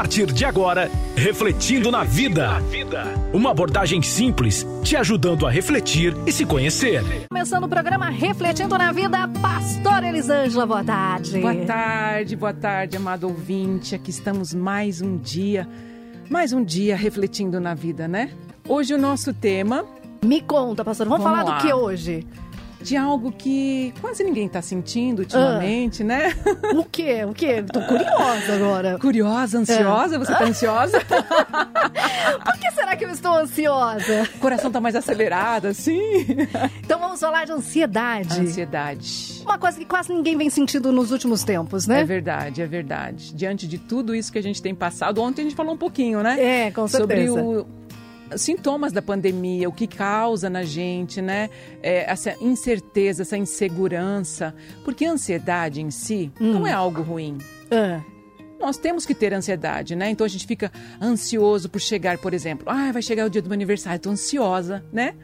partir de agora, Refletindo na Vida. Uma abordagem simples, te ajudando a refletir e se conhecer. Começando o programa Refletindo na Vida, Pastor Elisângela, boa tarde. Boa tarde, boa tarde, amado ouvinte. Aqui estamos mais um dia, mais um dia refletindo na vida, né? Hoje o nosso tema. Me conta, pastor, vamos, vamos falar lá. do que hoje? De algo que quase ninguém está sentindo ultimamente, ah. né? O quê? O quê? Tô curiosa agora. Curiosa, ansiosa? É. Você tá ansiosa? Por que será que eu estou ansiosa? O coração tá mais acelerado, assim. Então vamos falar de ansiedade. Ansiedade. Uma coisa que quase ninguém vem sentindo nos últimos tempos, né? É verdade, é verdade. Diante de tudo isso que a gente tem passado, ontem a gente falou um pouquinho, né? É, com certeza. Sobre o sintomas da pandemia, o que causa na gente, né? É, essa incerteza, essa insegurança. Porque a ansiedade em si hum. não é algo ruim. É. Nós temos que ter ansiedade, né? Então a gente fica ansioso por chegar, por exemplo, ah, vai chegar o dia do meu aniversário, estou ansiosa, né?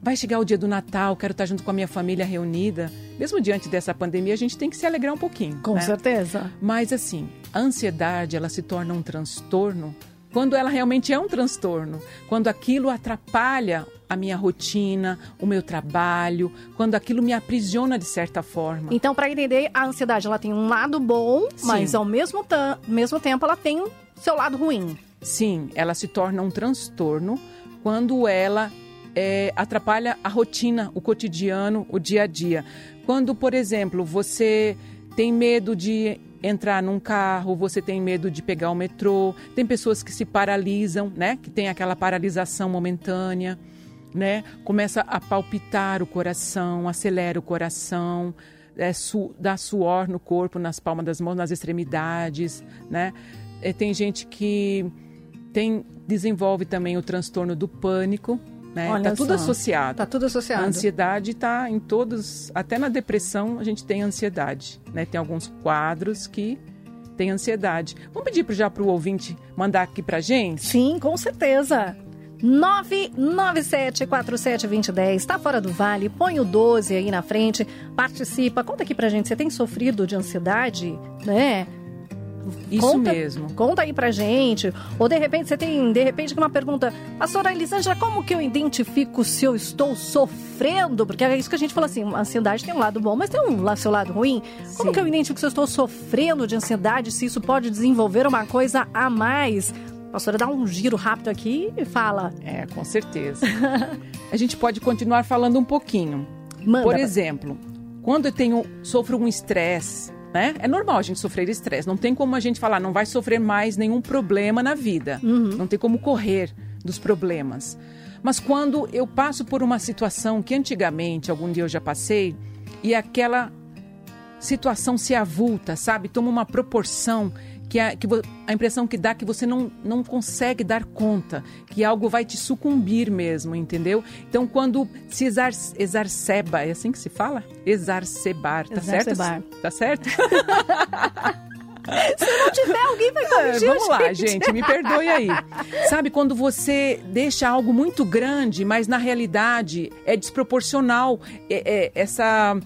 Vai chegar o dia do Natal, quero estar junto com a minha família reunida. Mesmo diante dessa pandemia, a gente tem que se alegrar um pouquinho. Com né? certeza. Mas assim, a ansiedade, ela se torna um transtorno quando ela realmente é um transtorno, quando aquilo atrapalha a minha rotina, o meu trabalho, quando aquilo me aprisiona de certa forma. Então, para entender, a ansiedade ela tem um lado bom, Sim. mas ao mesmo, mesmo tempo ela tem seu lado ruim. Sim, ela se torna um transtorno quando ela é, atrapalha a rotina, o cotidiano, o dia a dia. Quando, por exemplo, você tem medo de entrar num carro, você tem medo de pegar o metrô, tem pessoas que se paralisam, né? Que tem aquela paralisação momentânea, né? Começa a palpitar o coração, acelera o coração, é, su dá suor no corpo, nas palmas das mãos, nas extremidades, né? Tem gente que tem desenvolve também o transtorno do pânico, né? Olha tá tudo só. associado. Tá tudo associado. A ansiedade está em todos, até na depressão a gente tem ansiedade, né? Tem alguns quadros que tem ansiedade. Vamos pedir já para o ouvinte mandar aqui para gente? Sim, com certeza. 997-472010. Está fora do vale, põe o 12 aí na frente, participa. Conta aqui pra gente, você tem sofrido de ansiedade, né? Isso conta, mesmo. Conta aí pra gente. Ou de repente você tem, de repente, uma pergunta, pastora Elisângela, como que eu identifico se eu estou sofrendo? Porque é isso que a gente fala assim, a ansiedade tem um lado bom, mas tem um seu lado ruim. Sim. Como que eu identifico se eu estou sofrendo de ansiedade, se isso pode desenvolver uma coisa a mais? Pastora, dá um giro rápido aqui e fala. É, com certeza. a gente pode continuar falando um pouquinho. Manda. Por exemplo, quando eu tenho, sofro um estresse, né? É normal a gente sofrer estresse. Não tem como a gente falar, não vai sofrer mais nenhum problema na vida. Uhum. Não tem como correr dos problemas. Mas quando eu passo por uma situação que antigamente, algum dia eu já passei, e aquela situação se avulta, sabe? Toma uma proporção que a, que a impressão que dá é que você não, não consegue dar conta, que algo vai te sucumbir mesmo, entendeu? Então, quando se exar, exarceba, é assim que se fala? Exarcebar, tá Exarcebar. certo? Tá certo? Se não tiver, alguém vai corrigir é, Vamos lá, gente, me perdoe aí. Sabe, quando você deixa algo muito grande, mas na realidade é desproporcional é, é, essa,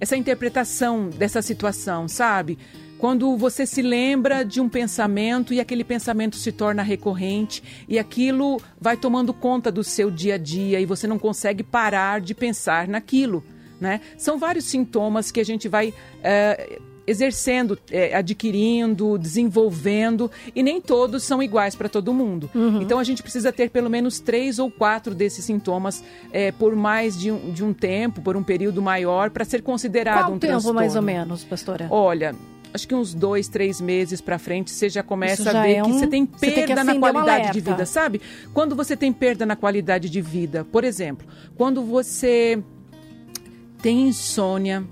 essa interpretação dessa situação, sabe? Quando você se lembra de um pensamento e aquele pensamento se torna recorrente e aquilo vai tomando conta do seu dia a dia e você não consegue parar de pensar naquilo. Né? São vários sintomas que a gente vai é, exercendo, é, adquirindo, desenvolvendo e nem todos são iguais para todo mundo. Uhum. Então a gente precisa ter pelo menos três ou quatro desses sintomas é, por mais de um, de um tempo, por um período maior, para ser considerado Qual um tempo transtorno. mais ou menos, pastora? Olha, acho que uns dois, três meses para frente, você já começa já a ver é um... que você tem perda tem na qualidade de vida, sabe? Quando você tem perda na qualidade de vida, por exemplo, quando você tem insônia,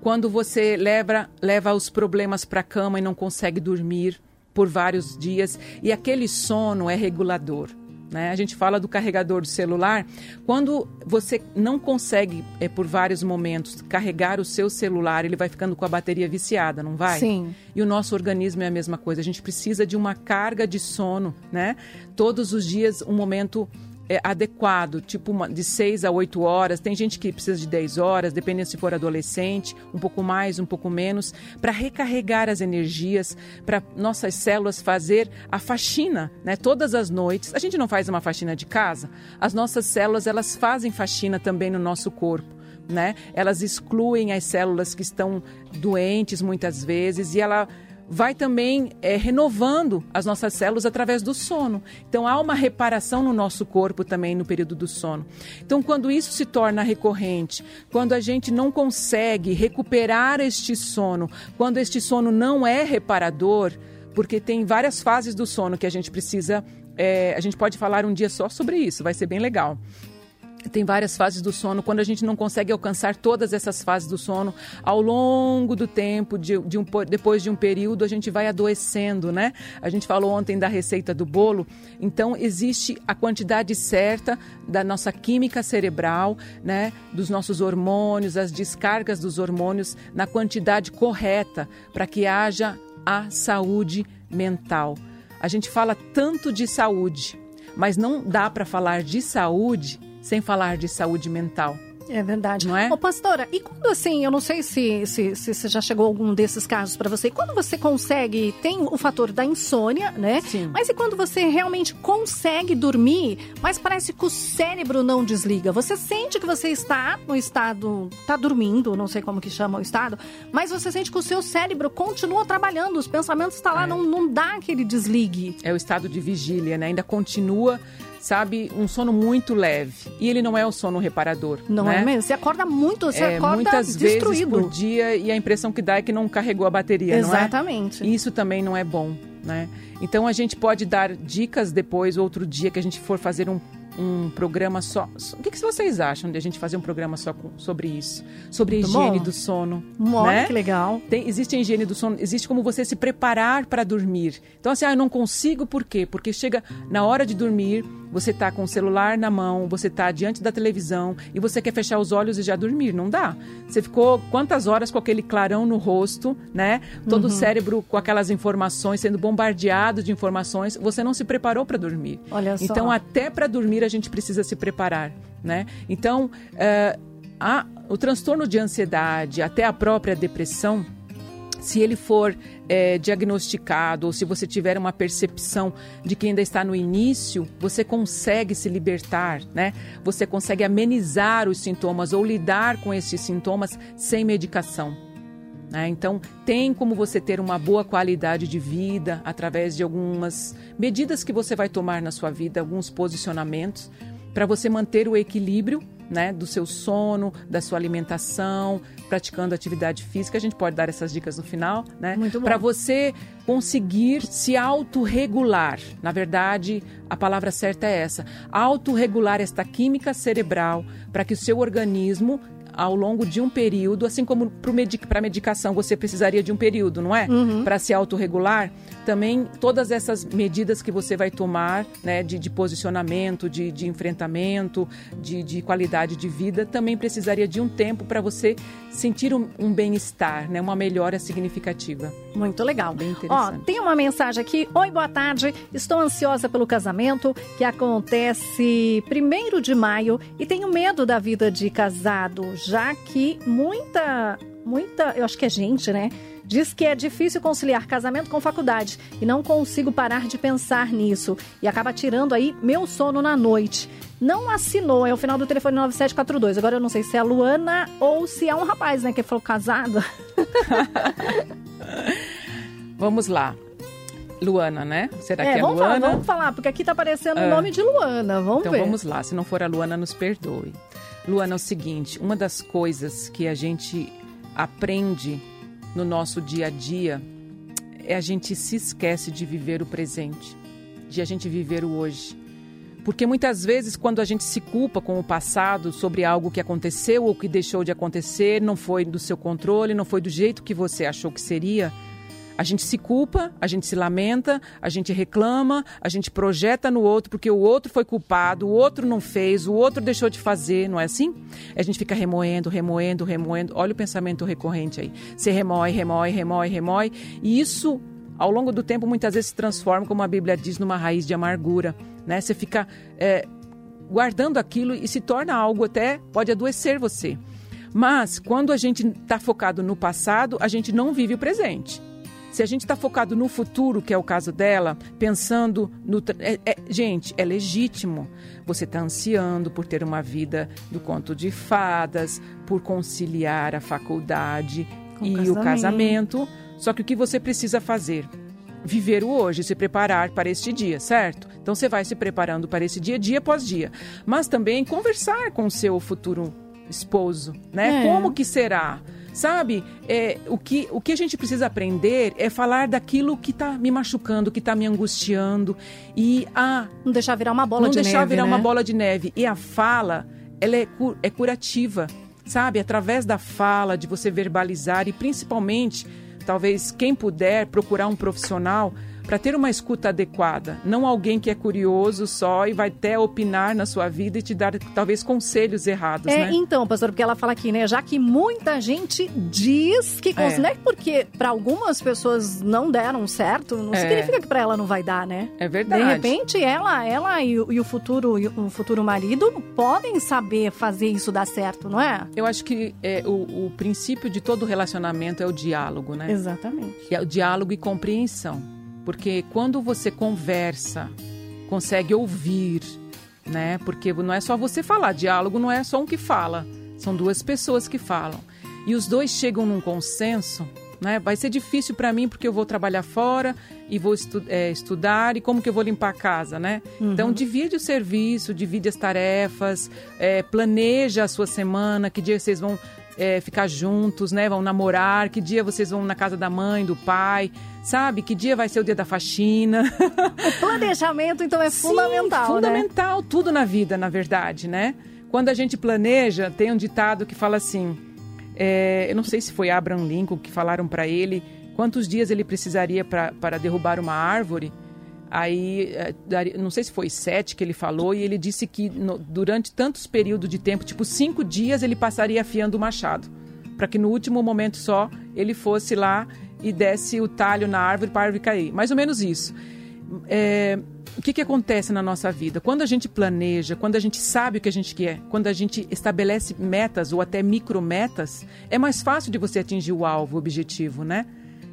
quando você leva, leva os problemas para a cama e não consegue dormir por vários dias, e aquele sono é regulador. Né? A gente fala do carregador do celular. Quando você não consegue, é, por vários momentos, carregar o seu celular, ele vai ficando com a bateria viciada, não vai? Sim. E o nosso organismo é a mesma coisa. A gente precisa de uma carga de sono, né? Todos os dias, um momento é, adequado, tipo uma, de 6 a 8 horas. Tem gente que precisa de 10 horas, dependendo se for adolescente, um pouco mais, um pouco menos, para recarregar as energias, para nossas células fazer a faxina, né? Todas as noites. A gente não faz uma faxina de casa, as nossas células elas fazem faxina também no nosso corpo. Né? Elas excluem as células que estão doentes muitas vezes e ela vai também é, renovando as nossas células através do sono. Então há uma reparação no nosso corpo também no período do sono. Então quando isso se torna recorrente, quando a gente não consegue recuperar este sono, quando este sono não é reparador, porque tem várias fases do sono que a gente precisa é, a gente pode falar um dia só sobre isso, vai ser bem legal tem várias fases do sono. Quando a gente não consegue alcançar todas essas fases do sono, ao longo do tempo, de, de um, depois de um período, a gente vai adoecendo, né? A gente falou ontem da receita do bolo. Então, existe a quantidade certa da nossa química cerebral, né? Dos nossos hormônios, as descargas dos hormônios na quantidade correta para que haja a saúde mental. A gente fala tanto de saúde, mas não dá para falar de saúde sem falar de saúde mental. É verdade. Não é? Ô, pastora, e quando assim, eu não sei se, se, se, se já chegou algum desses casos para você, quando você consegue, tem o fator da insônia, né? Sim. Mas e quando você realmente consegue dormir, mas parece que o cérebro não desliga? Você sente que você está no estado, está dormindo, não sei como que chama o estado, mas você sente que o seu cérebro continua trabalhando, os pensamentos estão tá lá, é. não, não dá aquele desligue. É o estado de vigília, né? Ainda continua sabe, um sono muito leve. E ele não é o sono reparador. Não né? é mesmo? Você acorda muito, você é, acorda muitas destruído. vezes por dia e a impressão que dá é que não carregou a bateria, Exatamente. não é? Isso também não é bom, né? Então a gente pode dar dicas depois, outro dia que a gente for fazer um um programa só. O que, que vocês acham de a gente fazer um programa só com, sobre isso? Sobre a higiene bom. do sono. Olha né? que legal. Tem, existe a higiene do sono, existe como você se preparar para dormir. Então, assim, ah, eu não consigo, por quê? Porque chega na hora de dormir, você está com o celular na mão, você está diante da televisão e você quer fechar os olhos e já dormir. Não dá. Você ficou quantas horas com aquele clarão no rosto, né? Todo uhum. o cérebro com aquelas informações, sendo bombardeado de informações, você não se preparou para dormir. Olha só. Então, até para dormir, a gente precisa se preparar, né? Então, uh, a, o transtorno de ansiedade, até a própria depressão, se ele for é, diagnosticado ou se você tiver uma percepção de que ainda está no início, você consegue se libertar, né? Você consegue amenizar os sintomas ou lidar com esses sintomas sem medicação. Né? Então, tem como você ter uma boa qualidade de vida através de algumas medidas que você vai tomar na sua vida, alguns posicionamentos, para você manter o equilíbrio né, do seu sono, da sua alimentação, praticando atividade física. A gente pode dar essas dicas no final, né? Para você conseguir se autorregular. Na verdade, a palavra certa é essa: autorregular esta química cerebral para que o seu organismo ao longo de um período, assim como para medic medicação você precisaria de um período, não é? Uhum. Para se autorregular, também todas essas medidas que você vai tomar, né, de, de posicionamento, de, de enfrentamento, de, de, qualidade de vida, também precisaria de um tempo para você sentir um, um bem-estar, né, uma melhora significativa. Muito legal. Bem interessante. Ó, tem uma mensagem aqui. Oi, boa tarde. Estou ansiosa pelo casamento que acontece primeiro de maio e tenho medo da vida de casado, já que muita, muita, eu acho que é gente, né? Diz que é difícil conciliar casamento com faculdade e não consigo parar de pensar nisso e acaba tirando aí meu sono na noite. Não assinou, é o final do telefone 9742. Agora eu não sei se é a Luana ou se é um rapaz, né, que falou casado. vamos lá. Luana, né? Será é, que é vamos Luana? Falar, vamos falar, porque aqui tá aparecendo o ah. nome de Luana. Vamos então ver. vamos lá. Se não for a Luana, nos perdoe. Luana, é o seguinte: uma das coisas que a gente aprende no nosso dia a dia é a gente se esquece de viver o presente, de a gente viver o hoje. Porque muitas vezes, quando a gente se culpa com o passado sobre algo que aconteceu ou que deixou de acontecer, não foi do seu controle, não foi do jeito que você achou que seria, a gente se culpa, a gente se lamenta, a gente reclama, a gente projeta no outro porque o outro foi culpado, o outro não fez, o outro deixou de fazer, não é assim? A gente fica remoendo, remoendo, remoendo. Olha o pensamento recorrente aí. Você remoe, remoe, remoe, remoe. E isso, ao longo do tempo, muitas vezes se transforma, como a Bíblia diz, numa raiz de amargura. Né? Você fica é, guardando aquilo e se torna algo até pode adoecer você. Mas quando a gente está focado no passado, a gente não vive o presente. Se a gente está focado no futuro, que é o caso dela, pensando no. É, é, gente, é legítimo. Você está ansiando por ter uma vida do conto de fadas, por conciliar a faculdade Com e casamento. o casamento. Só que o que você precisa fazer? Viver o hoje, se preparar para este dia, certo? Então você vai se preparando para esse dia, dia após dia. Mas também conversar com o seu futuro esposo, né? É. Como que será? Sabe, é, o, que, o que a gente precisa aprender é falar daquilo que está me machucando, que está me angustiando. E a. Não deixar virar uma bola de neve. Não deixar virar né? uma bola de neve. E a fala, ela é, é curativa. Sabe, através da fala, de você verbalizar e principalmente, talvez quem puder procurar um profissional para ter uma escuta adequada, não alguém que é curioso só e vai até opinar na sua vida e te dar talvez conselhos errados, é, né? Então, pastor, porque ela fala aqui, né, já que muita gente diz que é. não é porque para algumas pessoas não deram certo, não é. significa que para ela não vai dar, né? É verdade. De repente, ela, ela e, o, e o futuro e o futuro marido podem saber fazer isso dar certo, não é? Eu acho que é, o, o princípio de todo relacionamento é o diálogo, né? Exatamente. É o diálogo e compreensão. Porque quando você conversa, consegue ouvir, né? Porque não é só você falar, diálogo não é só um que fala, são duas pessoas que falam. E os dois chegam num consenso, né? Vai ser difícil para mim porque eu vou trabalhar fora e vou estu é, estudar e como que eu vou limpar a casa, né? Uhum. Então divide o serviço, divide as tarefas, é, planeja a sua semana, que dia vocês vão é, ficar juntos, né? Vão namorar, que dia vocês vão na casa da mãe, do pai, sabe? Que dia vai ser o dia da faxina. O planejamento, então, é Sim, fundamental, né? fundamental, né? tudo na vida, na verdade, né? Quando a gente planeja, tem um ditado que fala assim, é, eu não sei se foi Abraham Lincoln que falaram para ele quantos dias ele precisaria para derrubar uma árvore, Aí, é, não sei se foi sete que ele falou, e ele disse que no, durante tantos períodos de tempo, tipo cinco dias, ele passaria afiando o machado. Para que no último momento só ele fosse lá e desse o talho na árvore para a árvore cair. Mais ou menos isso. É, o que, que acontece na nossa vida? Quando a gente planeja, quando a gente sabe o que a gente quer, quando a gente estabelece metas ou até micrometas, é mais fácil de você atingir o alvo, o objetivo, né?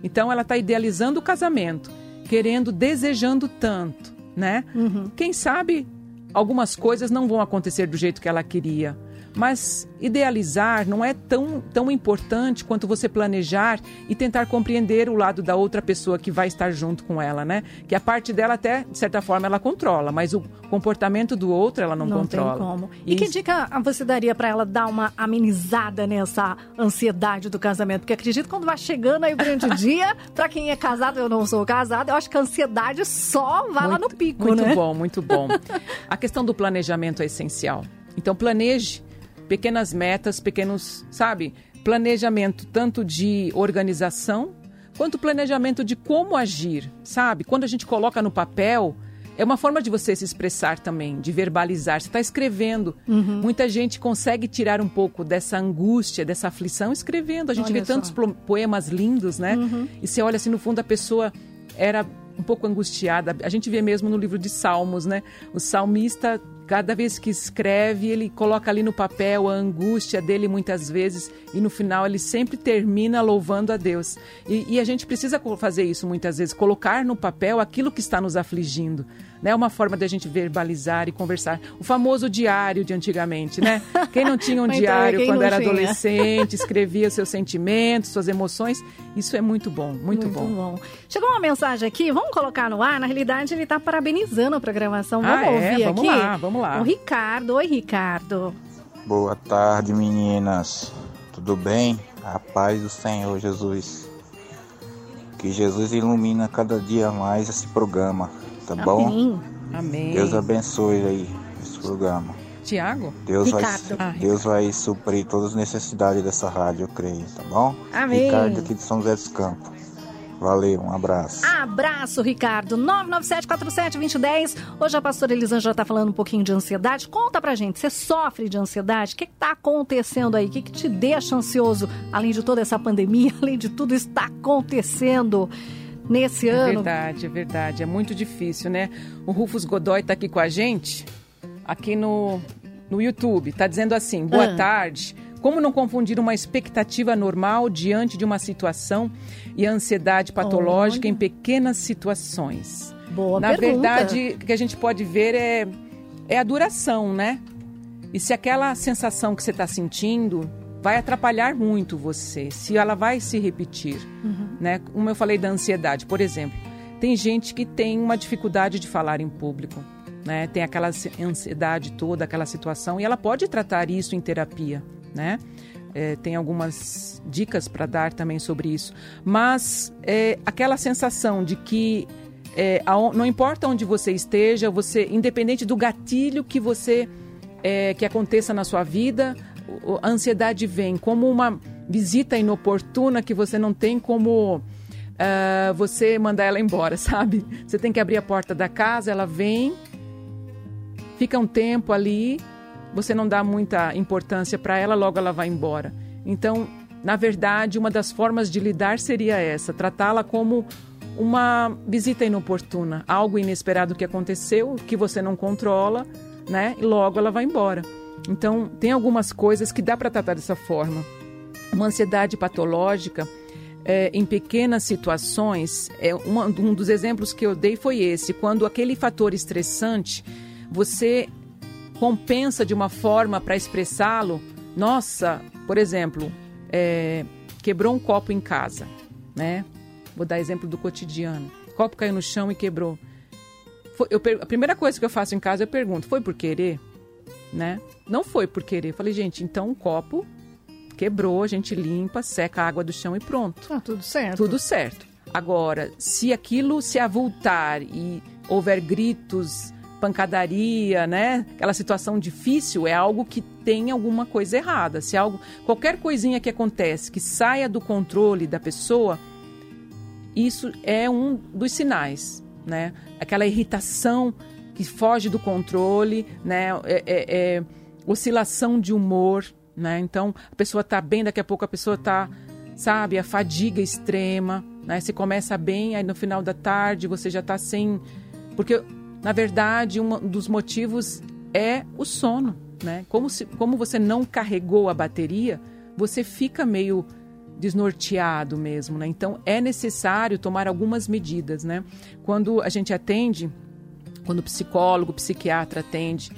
Então ela está idealizando o casamento querendo, desejando tanto, né? Uhum. Quem sabe algumas coisas não vão acontecer do jeito que ela queria. Mas idealizar não é tão, tão importante quanto você planejar e tentar compreender o lado da outra pessoa que vai estar junto com ela, né? Que a parte dela até, de certa forma, ela controla, mas o comportamento do outro ela não, não controla. Não tem como. E, e que dica você daria para ela dar uma amenizada nessa ansiedade do casamento? Porque acredito que quando vai chegando aí o grande dia, para quem é casado, eu não sou casado, eu acho que a ansiedade só vai muito, lá no pico, muito né? Muito bom, muito bom. a questão do planejamento é essencial. Então planeje pequenas metas, pequenos, sabe, planejamento tanto de organização quanto planejamento de como agir, sabe? Quando a gente coloca no papel, é uma forma de você se expressar também, de verbalizar. Você está escrevendo. Uhum. Muita gente consegue tirar um pouco dessa angústia, dessa aflição escrevendo. A gente olha vê só. tantos poemas lindos, né? Uhum. E você olha assim, no fundo, a pessoa era um pouco angustiada. A gente vê mesmo no livro de Salmos, né? O salmista Cada vez que escreve, ele coloca ali no papel a angústia dele muitas vezes e no final ele sempre termina louvando a Deus. E, e a gente precisa fazer isso muitas vezes, colocar no papel aquilo que está nos afligindo né? Uma forma da gente verbalizar e conversar. O famoso diário de antigamente, né? Quem não tinha um então, diário quando era tinha. adolescente, escrevia seus sentimentos, suas emoções, isso é muito bom, muito, muito bom. bom. Chegou uma mensagem aqui, vamos colocar no ar. Na realidade, ele está parabenizando a programação. Vamos ah, ouvir é? vamos aqui? Vamos lá, vamos lá. O Ricardo. Oi, Ricardo. Boa tarde, meninas. Tudo bem? A paz do Senhor Jesus. Que Jesus ilumina cada dia mais esse programa tá Amém. bom? Amém. Deus abençoe aí esse programa. Tiago? Deus vai, ah, Deus vai suprir todas as necessidades dessa rádio, eu creio, tá bom? Amém. Ricardo aqui de São José dos Campos. Valeu, um abraço. Abraço, Ricardo. 997-47-2010. Hoje a pastora Elisângela está falando um pouquinho de ansiedade. Conta pra gente, você sofre de ansiedade? O que está acontecendo aí? O que, que te deixa ansioso? Além de toda essa pandemia, além de tudo isso está acontecendo nesse é ano. É verdade, é verdade. É muito difícil, né? O Rufus Godoy está aqui com a gente. aqui no, no YouTube. Está dizendo assim: boa Ah. tarde. Como não confundir uma expectativa normal diante de uma situação e a ansiedade patológica Olha. em pequenas situações? Boa Na pergunta. verdade, o que a gente pode ver é, é a duração, né? E se aquela sensação que você está sentindo vai atrapalhar muito você, se ela vai se repetir, Uhum. né? Como eu falei da ansiedade, por exemplo, tem gente que tem uma dificuldade de falar em público, né? Tem aquela ansi- ansiedade toda, aquela situação, e ela pode tratar isso em terapia, né? É, tem algumas dicas para dar também sobre isso. Mas é, aquela sensação de que é, aon- não importa onde você esteja, você, independente do gatilho que você é, que aconteça na sua vida, a ansiedade vem como uma visita inoportuna que você não tem como ah, você mandar ela embora, sabe? Você tem que abrir a porta da casa, ela vem, fica um tempo ali, você não dá muita importância para ela, logo ela vai embora. Então, na verdade, uma das formas de lidar seria essa, tratá-la como uma visita inoportuna, algo inesperado que aconteceu, que você não controla, né? E logo ela vai embora. Então, tem algumas coisas que dá para tratar dessa forma. Uma ansiedade patológica, é, em pequenas situações, é uma- um dos exemplos que eu dei foi esse, quando aquele fator estressante, você compensa de uma forma para expressá-lo. Nossa, por exemplo, é, quebrou um copo em casa, né? Vou dar exemplo do cotidiano. O copo caiu no chão e quebrou. Foi- eu a primeira coisa que eu faço em casa, eu pergunto, foi por querer? Né? Não foi por querer. Eu falei, gente, então o copo quebrou, a gente limpa, seca a água do chão e pronto. Ah, tudo certo. Tudo certo. Agora, se aquilo se avultar e houver gritos, pancadaria, né? Aquela situação difícil, é algo que tem alguma coisa errada. Se algo, qualquer coisinha que acontece que saia do controle da pessoa, isso é um dos sinais, né? Aquela irritação que foge do controle, né? É, é- é oscilação de humor, né? Então a pessoa está bem, daqui a pouco a pessoa está, sabe, a fadiga extrema, né? Você começa bem, aí no final da tarde você já está sem, porque na verdade um dos motivos é o sono, né? Como se, como você não carregou a bateria, você fica meio desnorteado mesmo, né? Então é necessário tomar algumas medidas, né? Quando a gente atende, quando o psicólogo, o psiquiatra atende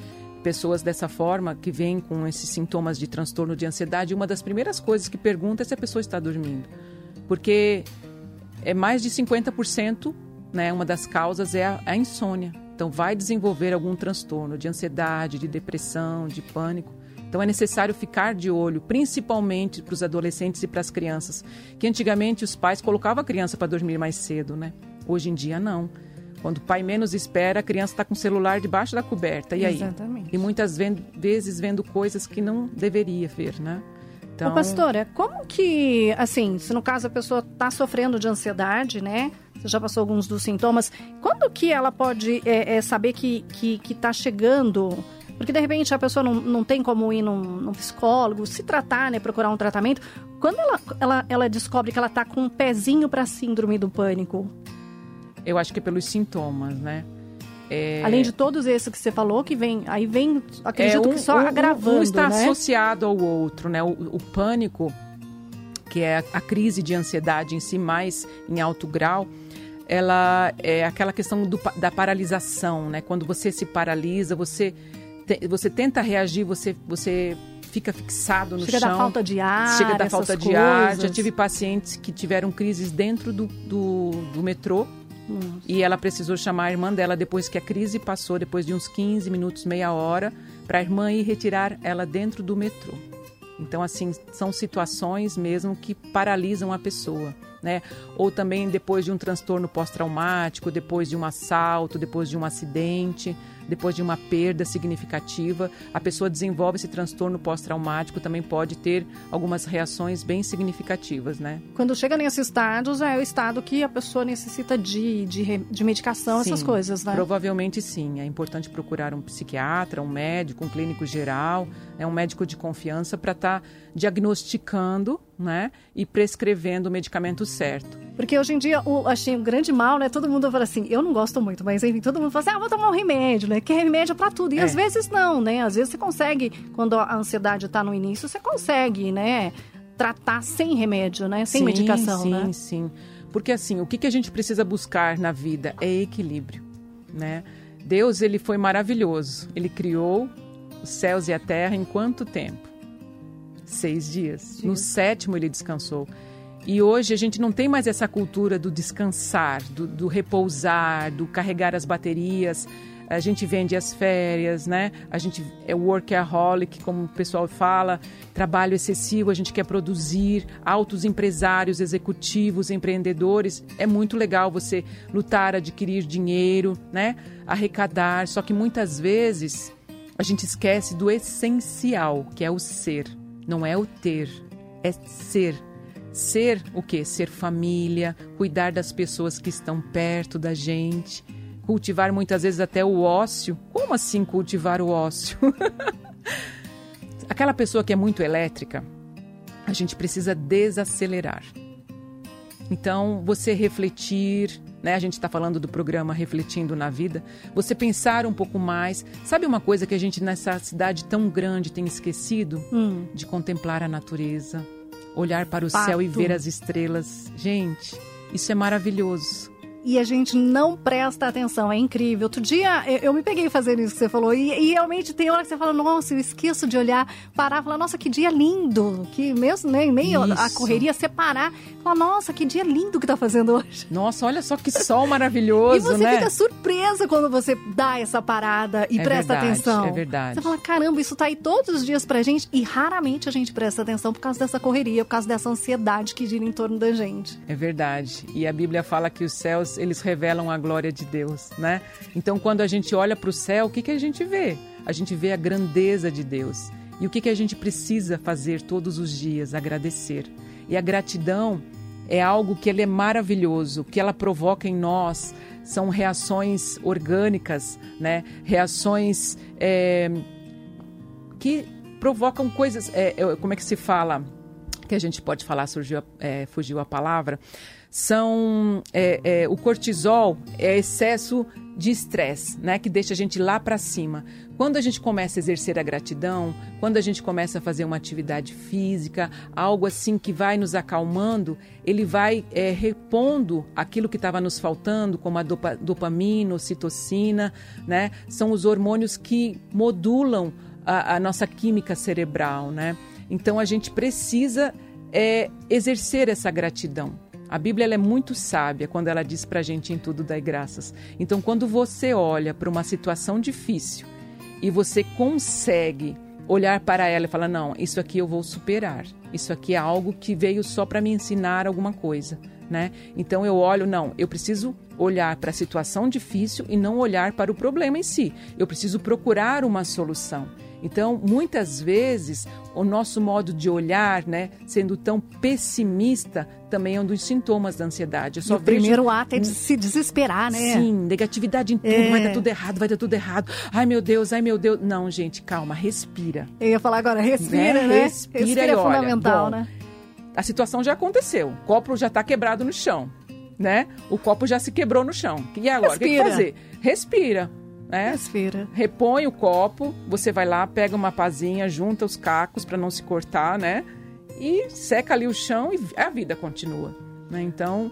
pessoas dessa forma que vêm com esses sintomas de transtorno de ansiedade, uma das primeiras coisas que pergunta é se a pessoa está dormindo, porque é mais de 50%, né? Uma das causas é a, a insônia. Então vai desenvolver algum transtorno de ansiedade, de depressão, de pânico. Então é necessário ficar de olho, principalmente para os adolescentes e para as crianças, que antigamente os pais colocavam a criança para dormir mais cedo, né? Hoje em dia não. Quando o pai menos espera, a criança está com o celular debaixo da coberta. E aí? Exatamente. E muitas vezes vendo coisas que não deveria ver, né? Então, Ô, pastora, como que, assim, se no caso a pessoa está sofrendo de ansiedade, né? Você já passou alguns dos sintomas. Quando que ela pode é, é, saber que, que, que tá chegando? Porque de repente a pessoa não, não tem como ir num, num psicólogo, se tratar, né? Procurar um tratamento. Quando ela, ela, ela descobre que ela tá com um pezinho para síndrome do pânico, eu acho que é pelos sintomas, né? É, além de todos esses que você falou, que vem, aí vem, acredito um- que só um- agravando, um está né? associado ao outro, né? O, o pânico, que é a, crise de ansiedade em si, mais em alto grau, ela é aquela questão do da paralisação, né? Quando você se paralisa, você, te- você tenta reagir, você, você fica fixado no Chega chão. da falta de ar, Chega da falta de ar. Já coisas. tive pacientes que tiveram crises dentro do, do, do metrô. E ela precisou chamar a irmã dela depois que a crise passou, depois de uns 15 minutos, meia hora, para a irmã ir retirar ela dentro do metrô. Então, assim, são situações mesmo que paralisam a pessoa, né? Ou também depois de um transtorno pós-traumático, depois de um assalto, depois de um acidente, depois de uma perda significativa, a pessoa desenvolve esse transtorno pós-traumático, também pode ter algumas reações bem significativas, né? Quando chega nesses estádios, é o estado que a pessoa necessita de, de, de medicação, essas Sim, coisas, né? Provavelmente sim. É importante procurar um psiquiatra, um médico, um clínico geral, né, um médico de confiança para estar diagnosticando né, e prescrevendo o medicamento certo. Porque hoje em dia, o, achei um grande mal, né? Todo mundo fala assim, eu não gosto muito, mas enfim, todo mundo fala assim, ah, vou tomar um remédio, né? Que é remédio para tudo. E é. às vezes não, né? Às vezes você consegue, quando a ansiedade está no início, você consegue, né? Tratar sem remédio, né? Sem sim, medicação, sim, né? Sim, sim. Porque assim, o que, que a gente precisa buscar na vida é equilíbrio, né? Deus, ele foi maravilhoso. Ele criou os céus e a terra em quanto tempo? Seis dias. dias. No sétimo ele descansou. E hoje a gente não tem mais essa cultura do descansar, do, do repousar, do carregar as baterias. A gente vende as férias, né? A gente é workaholic, como o pessoal fala, trabalho excessivo, a gente quer produzir, altos empresários, executivos, empreendedores. É muito legal você lutar, adquirir dinheiro, né? Arrecadar, só que muitas vezes a gente esquece do essencial, que é o ser. Não é o ter, é ser Ser o quê? Ser família, cuidar das pessoas que estão perto da gente, cultivar muitas vezes até o ócio. Como assim cultivar o ócio? Aquela pessoa que é muito elétrica, a gente precisa desacelerar. Então, você refletir, né? A gente está falando do programa Refletindo na Vida. Você pensar um pouco mais. Sabe uma coisa que a gente nessa cidade tão grande tem esquecido? Hum. De contemplar a natureza, olhar para o Pato. céu e ver as estrelas. Gente, isso é maravilhoso e a gente não presta atenção. É incrível. Outro dia eu me peguei fazendo isso que você falou. E, e realmente tem hora que você fala, nossa, eu esqueço de olhar, parar, falar, nossa, que dia lindo. Que mesmo, né, em meio a correria, separar, falar, nossa, que dia lindo que tá fazendo hoje. Nossa, olha só que sol maravilhoso, E você né? fica surpresa quando você dá essa parada e é presta verdade, atenção. É verdade. Você fala, caramba, isso tá aí todos os dias pra gente e raramente a gente presta atenção por causa dessa correria, por causa dessa ansiedade que gira em torno da gente. É verdade. E a Bíblia fala que os céus eles revelam a glória de Deus, né? Então, quando a gente olha para o céu, o que, que a gente vê? A gente vê a grandeza de Deus. E o que, que a gente precisa fazer todos os dias? Agradecer. E a gratidão é algo que ele é maravilhoso, que ela provoca em nós são reações orgânicas, né? Reações é, que provocam coisas. É, como é que se fala? Que a gente pode falar, surgiu, é, fugiu a palavra são é, é, o cortisol é excesso de estresse, né, que deixa a gente lá para cima. Quando a gente começa a exercer a gratidão, quando a gente começa a fazer uma atividade física, algo assim que vai nos acalmando, ele vai é, repondo aquilo que estava nos faltando, como a dopa, dopamina, ocitocina, né? São os hormônios que modulam a, a nossa química cerebral, né? Então a gente precisa é, exercer essa gratidão. A Bíblia é muito sábia quando ela diz para a gente em tudo dai graças. Então, quando você olha para uma situação difícil e você consegue olhar para ela e falar: não, isso aqui eu vou superar. Isso aqui é algo que veio só para me ensinar alguma coisa, né? Então eu olho, não, eu preciso olhar para a situação difícil e não olhar para o problema em si. Eu preciso procurar uma solução. Então, muitas vezes, o nosso modo de olhar, né, sendo tão pessimista, também é um dos sintomas da ansiedade. O vejo... primeiro ato é de se desesperar, né? Sim, negatividade em tudo, é. vai dar tudo errado, vai dar tudo errado. Ai, meu Deus, ai, meu Deus. Não, gente, calma, respira. Eu ia falar agora, respira, né? né? Respira, respira é olha, fundamental, bom, né? A situação já aconteceu, o copo já está quebrado no chão, né? O copo já se quebrou no chão. E agora, o que, que fazer? Respira né? Repõe o copo, você vai lá, pega uma pazinha, junta os cacos para não se cortar, né? E seca ali o chão e a vida continua, né? Então,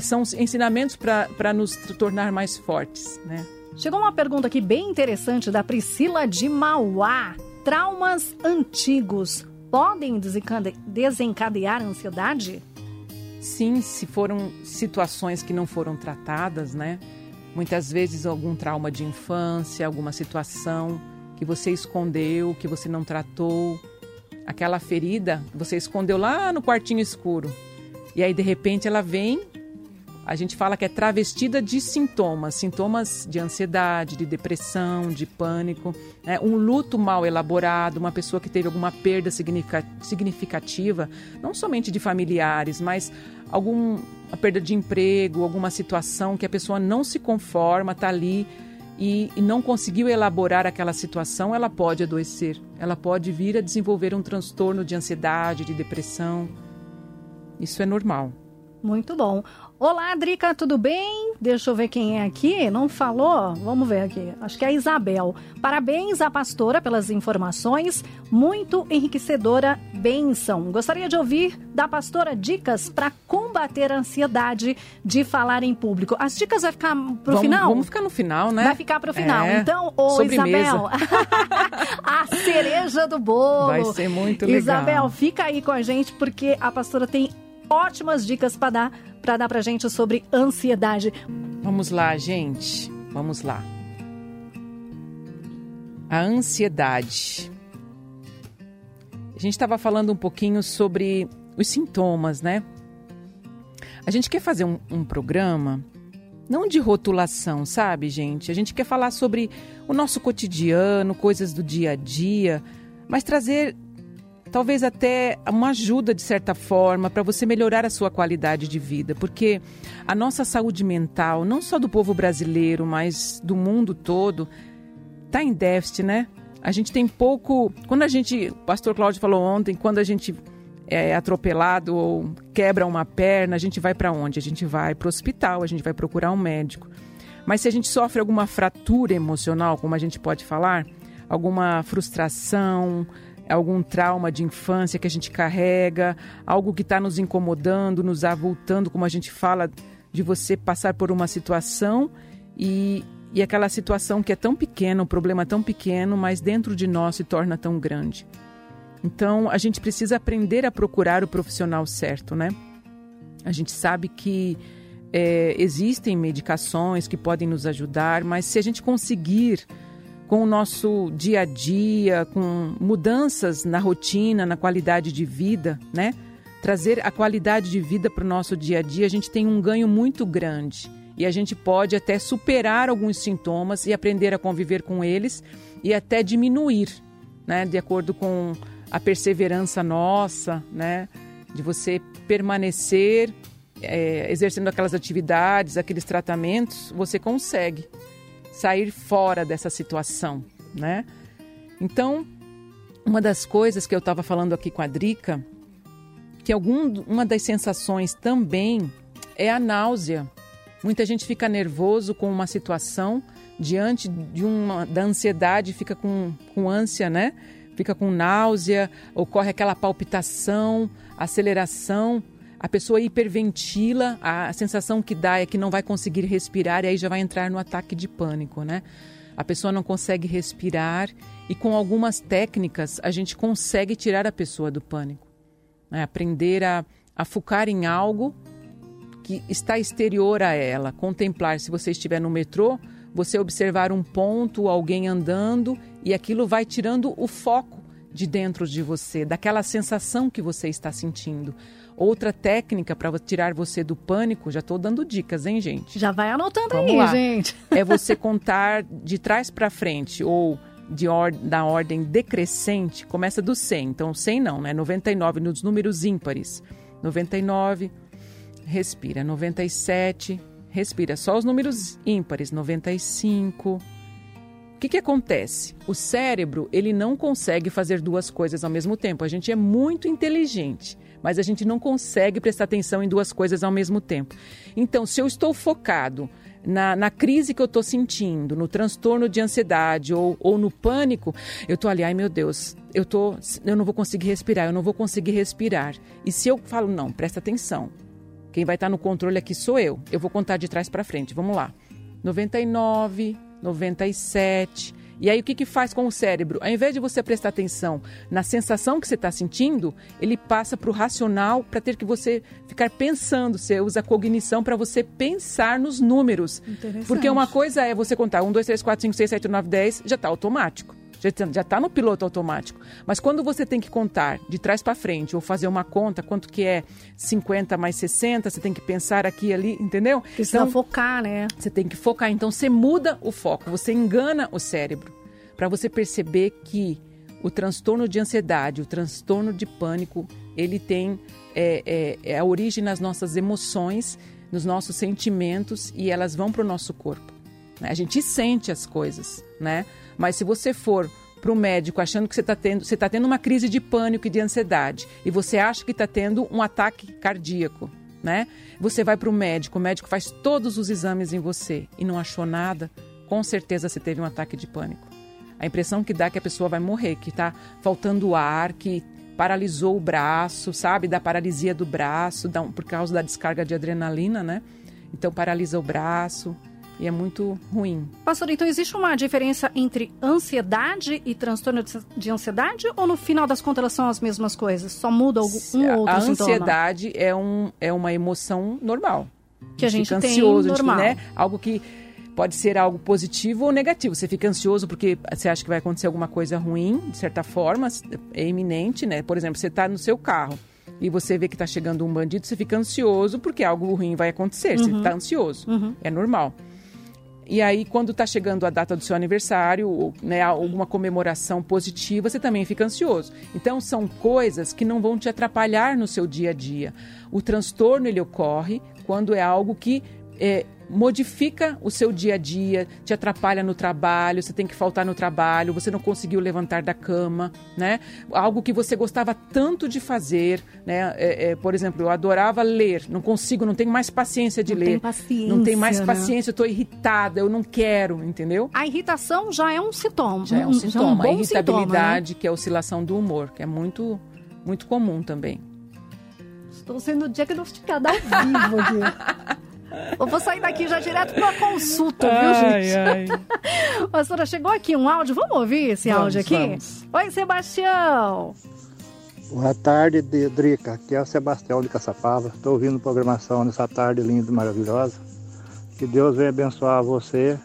são ensinamentos para nos tornar mais fortes, né? Chegou uma pergunta aqui bem interessante da Priscila de Mauá. Traumas antigos podem desencadear ansiedade? Sim, se foram situações que não foram tratadas, né? Muitas vezes algum trauma de infância, alguma situação que você escondeu, que você não tratou, aquela ferida você escondeu lá no quartinho escuro. E aí de repente ela vem, a gente fala que é travestida de sintomas, sintomas de ansiedade, de depressão, de pânico, né? um luto mal elaborado, uma pessoa que teve alguma perda significativa, não somente de familiares, mas algum a perda de emprego, alguma situação que a pessoa não se conforma, está ali e, e, não conseguiu elaborar aquela situação, ela pode adoecer. Ela pode vir a desenvolver um transtorno de ansiedade, de depressão. Isso é normal. Muito bom. Olá, Drica, tudo bem? Deixa eu ver quem é aqui. Não falou? Vamos ver aqui. Acho que é a Isabel. Parabéns à pastora pelas informações. Muito enriquecedora benção. Gostaria de ouvir da pastora dicas para combater a ansiedade de falar em público. As dicas vai ficar pro vamos, final? Vamos ficar no final, né? Vai ficar pro final. É. Então, ô Sobremesa. Isabel, a cereja do bolo. Vai ser muito legal. Isabel, fica aí com a gente porque a pastora tem ótimas dicas para dar para dar pra gente sobre ansiedade. Vamos lá, gente. Vamos lá. A ansiedade. A gente estava falando um pouquinho sobre os sintomas, né? A gente quer fazer um, um, programa não de rotulação, sabe, gente? A gente quer falar sobre o nosso cotidiano, coisas do dia a dia, mas trazer talvez até uma ajuda de certa forma para você melhorar a sua qualidade de vida, porque a nossa saúde mental, não só do povo brasileiro, mas do mundo todo, está em déficit, né? A gente tem pouco. Quando a gente. O pastor Cláudio falou ontem, quando a gente é atropelado ou quebra uma perna, a gente vai para onde? A gente vai para o hospital, a gente vai procurar um médico. Mas se a gente sofre alguma fratura emocional, como a gente pode falar, alguma frustração, algum trauma de infância que a gente carrega, algo que está nos incomodando, nos avultando, como a gente fala, de você passar por uma situação e, e aquela situação que é tão pequena, um problema tão pequeno, mas dentro de nós se torna tão grande. Então, a gente precisa aprender a procurar o profissional certo, né? A gente sabe que é, existem medicações que podem nos ajudar, mas se a gente conseguir com o nosso dia a dia, com mudanças na rotina, na qualidade de vida, né? Trazer a qualidade de vida para o nosso dia a dia, a gente tem um ganho muito grande. E a gente pode até superar alguns sintomas e aprender a conviver com eles e até diminuir, né? De acordo com a perseverança nossa, né? De você permanecer é, exercendo aquelas atividades, aqueles tratamentos, você consegue sair fora dessa situação, né? Então, uma das coisas que eu estava falando aqui com a Drica, que algum, uma das sensações também é a náusea. Muita gente fica nervoso com uma situação diante de uma da ansiedade, fica com, com ânsia, né? Fica com náusea, ocorre aquela palpitação, aceleração a pessoa hiperventila, a sensação que dá é que não vai conseguir respirar e aí já vai entrar no ataque de pânico, né? A pessoa não consegue respirar e com algumas técnicas a gente consegue tirar a pessoa do pânico. Né? Aprender a, a focar em algo que está exterior a ela. Contemplar, se você estiver no metrô, você observar um ponto, alguém andando e aquilo vai tirando o foco de dentro de você, daquela sensação que você está sentindo. Outra técnica para tirar você do pânico, já estou dando dicas, hein, gente? Já vai anotando Vamos aí, lá. gente. É você contar de trás para frente ou de or da ordem decrescente, começa do 100. Então, 100 não, né? 99 nos números ímpares. 99, respira. 97, respira. Só os números ímpares. 95. O que, que acontece? O cérebro, ele não consegue fazer duas coisas ao mesmo tempo. A gente é muito inteligente mas a gente não consegue prestar atenção em duas coisas ao mesmo tempo. Então, se eu estou focado na, na crise que eu estou sentindo, no transtorno de ansiedade ou, ou no pânico, eu estou ali, ai meu Deus, eu, tô, eu não vou conseguir respirar, eu não vou conseguir respirar. E se eu falo, não, presta atenção, quem vai estar no controle aqui sou eu, eu vou contar de trás para frente, vamos lá. 99, 97, e aí o que, que faz com o cérebro? Ao invés de você prestar atenção na sensação que você está sentindo, ele passa para o racional para ter que você ficar pensando. Você usa a cognição para você pensar nos números. Porque uma coisa é você contar 1, 2, 3, 4, 5, 6, 7, 8, 9, 10, já está automático já está no piloto automático. Mas quando você tem que contar de trás para frente ou fazer uma conta, quanto que é 50 mais 60, você tem que pensar aqui e ali, entendeu? Precisa então, focar, né? Você tem que focar. Então você muda o foco, você engana o cérebro para você perceber que o transtorno de ansiedade, o transtorno de pânico, ele tem é, é, é a origem nas nossas emoções, nos nossos sentimentos e elas vão para o nosso corpo. Né? A gente sente as coisas, né? Mas se você for para o médico achando que você está tendo, você tá tendo uma crise de pânico e de ansiedade e você acha que está tendo um ataque cardíaco, né? Você vai para o médico, o médico faz todos os exames em você e não achou nada, com certeza você teve um ataque de pânico. A impressão que dá é que a pessoa vai morrer, que está faltando ar, que paralisou o braço, sabe? Da paralisia do braço, da, por causa da descarga de adrenalina, né? Então paralisa o braço e é muito ruim. Pastor, então existe uma diferença entre ansiedade e transtorno de ansiedade ou no final das contas elas são as mesmas coisas? Só muda algum, um ou outro A sintoma? ansiedade é, um, é uma emoção normal. Que a gente fica tem ansioso, a gente, normal. né? Algo que pode ser algo positivo ou negativo. Você fica ansioso porque você acha que vai acontecer alguma coisa ruim, de certa forma, é iminente, né? Por exemplo, você está no seu carro e você vê que está chegando um bandido, você fica ansioso porque algo ruim vai acontecer. Você está ansioso. É normal. E aí, quando está chegando a data do seu aniversário, ou, né, alguma comemoração positiva, você também fica ansioso. Então, são coisas que não vão te atrapalhar no seu dia a dia. O transtorno, ele ocorre quando é algo que é, modifica o seu dia a dia, te atrapalha no trabalho, você tem que faltar no trabalho, você não conseguiu levantar da cama, né? Algo que você gostava tanto de fazer, né? É, é, por exemplo, eu adorava ler, não consigo, não tenho mais paciência de Não ler. tem paciência, Não tenho mais né? paciência, eu estou irritada, eu não quero, entendeu? A irritação já é um sintoma. Já é um sintoma. bom a irritabilidade, sintoma, que é a oscilação do humor, que é muito, muito comum também. né? Estou sendo diagnosticada ao vivo aqui. Eu vou sair daqui já direto para consulta, viu, gente? Pastora, chegou aqui um áudio. Vamos ouvir esse Vamos, áudio aqui? vamos. Oi, Sebastião. Boa tarde, De- Drica. Aqui é o Sebastião de Caçapava. Estou ouvindo programação nessa tarde linda e maravilhosa. Que Deus venha abençoar você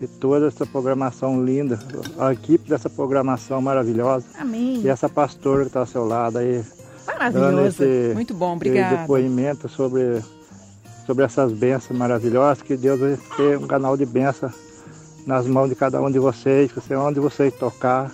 e toda essa programação linda, a equipe dessa programação maravilhosa Amém. e essa pastora que está ao seu lado aí, esse, Muito bom, esse obrigada. depoimento sobre, sobre essas bênçãos maravilhosas. Que Deus vai ter um canal de bênção nas mãos de cada um de vocês, que seja onde vocês tocar,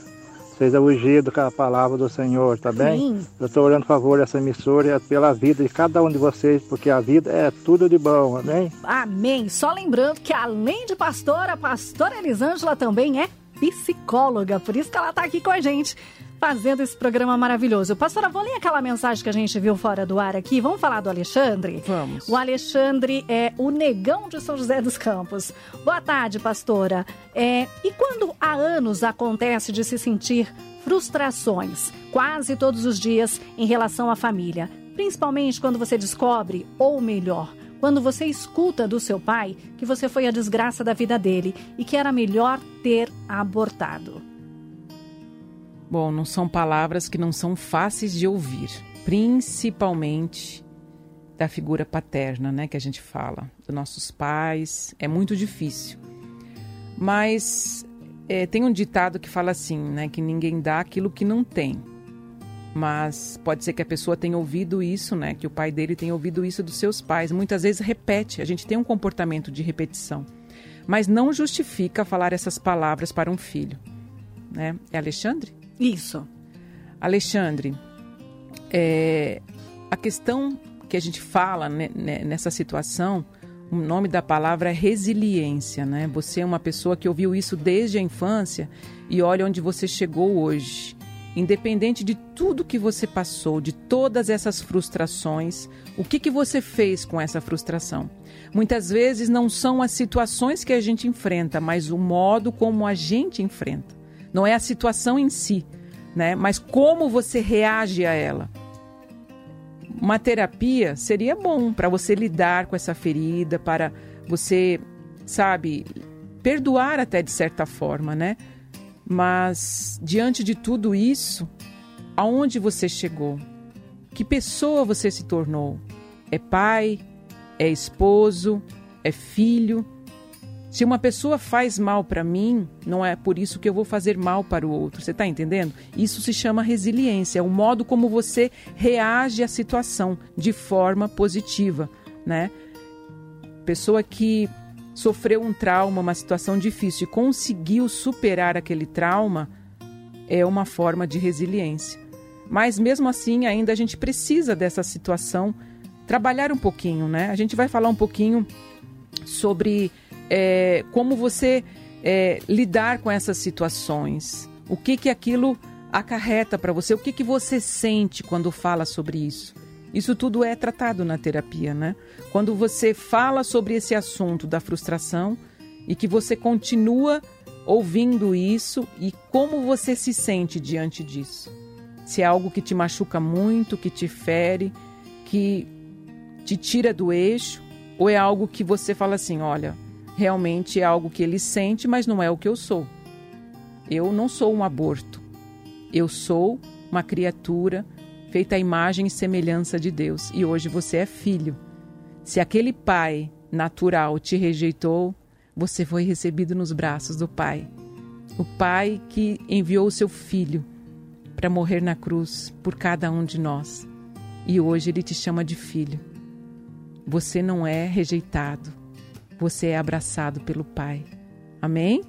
seja ungido com a palavra do Senhor, tá bem? Amém. Eu estou orando a favor dessa emissora e pela vida de cada um de vocês, porque a vida é tudo de bom, amém? Amém. Só lembrando que além de pastora, a pastora Elisângela também é psicóloga. Por isso que ela está aqui com a gente, fazendo esse programa maravilhoso. Pastora, vou ler aquela mensagem que a gente viu fora do ar aqui. Vamos falar do Alexandre? Vamos. O Alexandre é o negão de São José dos Campos. Boa tarde, pastora. É, e quando há anos acontece de se sentir frustrações, quase todos os dias, em relação à família, principalmente quando você descobre, ou melhor, quando você escuta do seu pai que você foi a desgraça da vida dele e que era melhor ter abortado. Bom, não são palavras que não são fáceis de ouvir, principalmente da figura paterna, né, que a gente fala, dos nossos pais, é muito difícil. Mas é, tem um ditado que fala assim, né, que ninguém dá aquilo que não tem. Mas pode ser que a pessoa tenha ouvido isso, né, que o pai dele tenha ouvido isso dos seus pais. Muitas vezes repete, a gente tem um comportamento de repetição. Mas não justifica falar essas palavras para um filho, né? É Alexandre? Isso. Alexandre, é, a questão que a gente fala né, nessa situação, o nome da palavra é resiliência, né? Você é uma pessoa que ouviu isso desde a infância e olha onde você chegou hoje. Independente de tudo que você passou, de todas essas frustrações, o que, que você fez com essa frustração? Muitas vezes não são as situações que a gente enfrenta, mas o modo como a gente enfrenta. Não é a situação em si, né? Mas como você reage a ela. Uma terapia seria bom para você lidar com essa ferida, para você, sabe, perdoar até de certa forma, né? Mas diante de tudo isso, aonde você chegou? Que pessoa você se tornou? É pai? É esposo? É filho? Se uma pessoa faz mal para mim, não é por isso que eu vou fazer mal para o outro. Você está entendendo? Isso se chama resiliência, é o modo como você reage à situação de forma positiva, né? Pessoa que sofreu um trauma, uma situação difícil e conseguiu superar aquele trauma é uma forma de resiliência. Mas mesmo assim, ainda a gente precisa dessa situação trabalhar um pouquinho, né? A gente vai falar um pouquinho sobre é, como você é, lidar com essas situações. O que que aquilo acarreta para você? O que que você sente quando fala sobre isso? Isso tudo é tratado na terapia, né? Quando você fala sobre esse assunto da frustração e que você continua ouvindo isso e como você se sente diante disso. Se é algo que te machuca muito, que te fere, que te tira do eixo, ou é algo que você fala assim: olha, realmente é algo que ele sente, mas não é o que eu sou. Eu não sou um aborto. Eu sou uma criatura feita à imagem e semelhança de Deus. E hoje você é filho. Se aquele pai natural te rejeitou, você foi recebido nos braços do Pai. O Pai que enviou o seu filho para morrer na cruz por cada um de nós. E hoje ele te chama de filho. Você não é rejeitado, você é abraçado pelo Pai. Amém?